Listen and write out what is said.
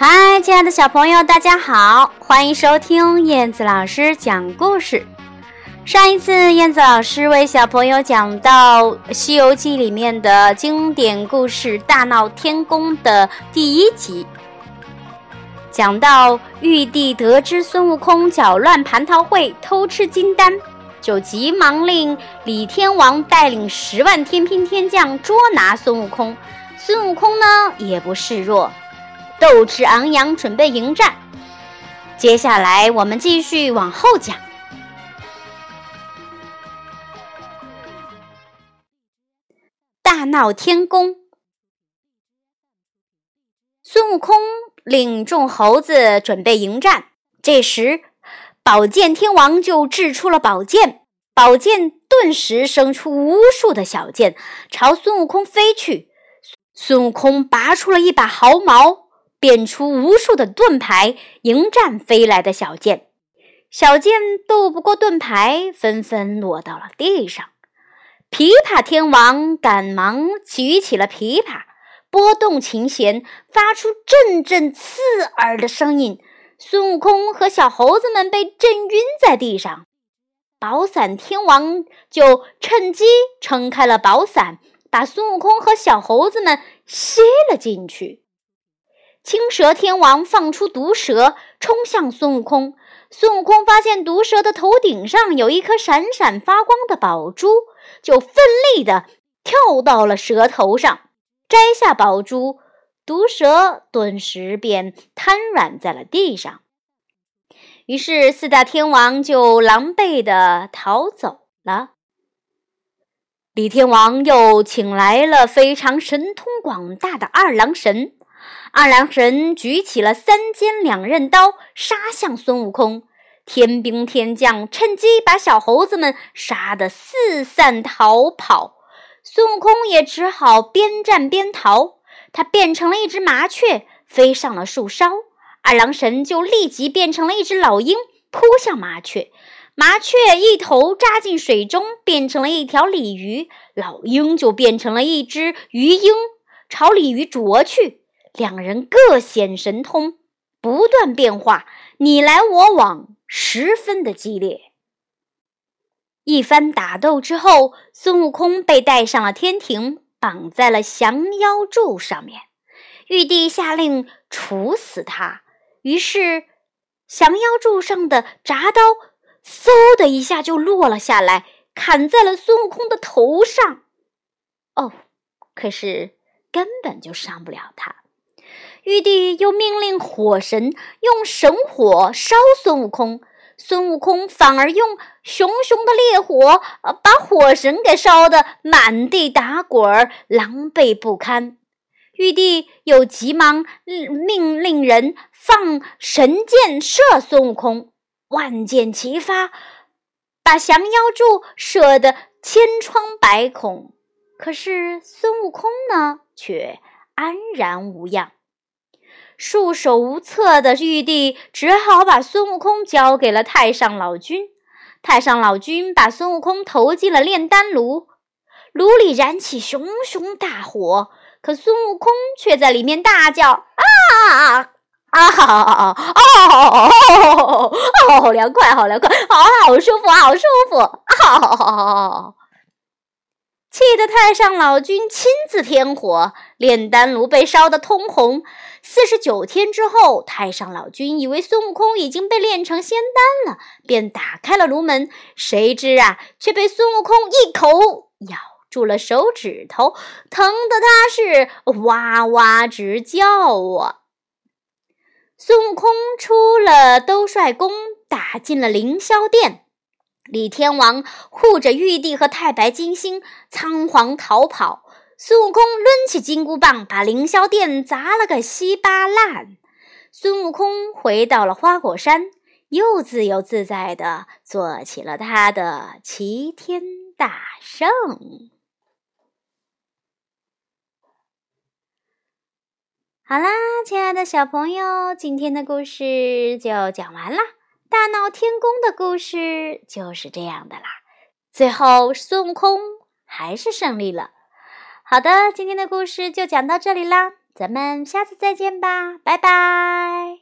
嗨亲爱的小朋友，大家好，欢迎收听燕子老师讲故事。上一次，燕子老师为小朋友讲到《西游记》里面的经典故事《大闹天宫》的第一集，讲到玉帝得知孙悟空搅乱蟠桃会、偷吃金丹，就急忙令李天王带领十万天兵天将捉拿孙悟空。孙悟空呢，也不示弱。斗志昂扬，准备迎战。接下来，我们继续往后讲。大闹天宫，孙悟空领众猴子准备迎战。这时，宝剑天王就掷出了宝剑，宝剑顿时生出无数的小剑，朝孙悟空飞去。孙悟空拔出了一把毫毛。变出无数的盾牌迎战飞来的小剑，小剑斗不过盾牌，纷纷落到了地上。琵琶天王赶忙举起了琵琶，拨动琴弦，发出阵阵刺耳的声音。孙悟空和小猴子们被震晕在地上，宝伞天王就趁机撑开了宝伞，把孙悟空和小猴子们吸了进去。青蛇天王放出毒蛇，冲向孙悟空。孙悟空发现毒蛇的头顶上有一颗闪闪发光的宝珠，就奋力地跳到了蛇头上，摘下宝珠，毒蛇顿时便瘫软在了地上。于是四大天王就狼狈地逃走了。李天王又请来了非常神通广大的二郎神。二郎神举起了三尖两刃刀，杀向孙悟空。天兵天将趁机把小猴子们杀得四散逃跑，孙悟空也只好边战边逃。他变成了一只麻雀，飞上了树梢。二郎神就立即变成了一只老鹰，扑向麻雀。麻雀一头扎进水中，变成了一条鲤鱼。老鹰就变成了一只鱼鹰，朝鲤鱼啄去。两人各显神通，不断变化，你来我往，十分的激烈。一番打斗之后，孙悟空被带上了天庭，绑在了降妖柱上面。玉帝下令处死他，于是降妖柱上的铡刀嗖的一下就落了下来，砍在了孙悟空的头上。哦，可是根本就伤不了他。玉帝又命令火神用神火烧孙悟空，孙悟空反而用熊熊的烈火，把火神给烧得满地打滚，狼狈不堪。玉帝又急忙命令人放神箭射孙悟空，万箭齐发，把降妖柱射得千疮百孔。可是孙悟空呢，却安然无恙。束手无策的玉帝只好把孙悟空交给了太上老君。太上老君把孙悟空投进了炼丹炉，炉里燃起熊熊大火，可孙悟空却在里面大叫：“啊啊！哦哦哦！好凉快，好凉快，好好舒服，好舒服！啊！”气得太上老君亲自添火，炼丹炉被烧得通红。四十九天之后，太上老君以为孙悟空已经被炼成仙丹了，便打开了炉门。谁知啊，却被孙悟空一口咬住了手指头，疼得他是哇哇直叫啊！孙悟空出了兜率宫，打进了凌霄殿。李天王护着玉帝和太白金星，仓皇逃跑。孙悟空抡起金箍棒，把凌霄殿砸了个稀巴烂。孙悟空回到了花果山，又自由自在地做起了他的齐天大圣。好啦，亲爱的小朋友，今天的故事就讲完啦。大闹天宫的故事就是这样的啦，最后孙悟空还是胜利了。好的，今天的故事就讲到这里啦，咱们下次再见吧，拜拜。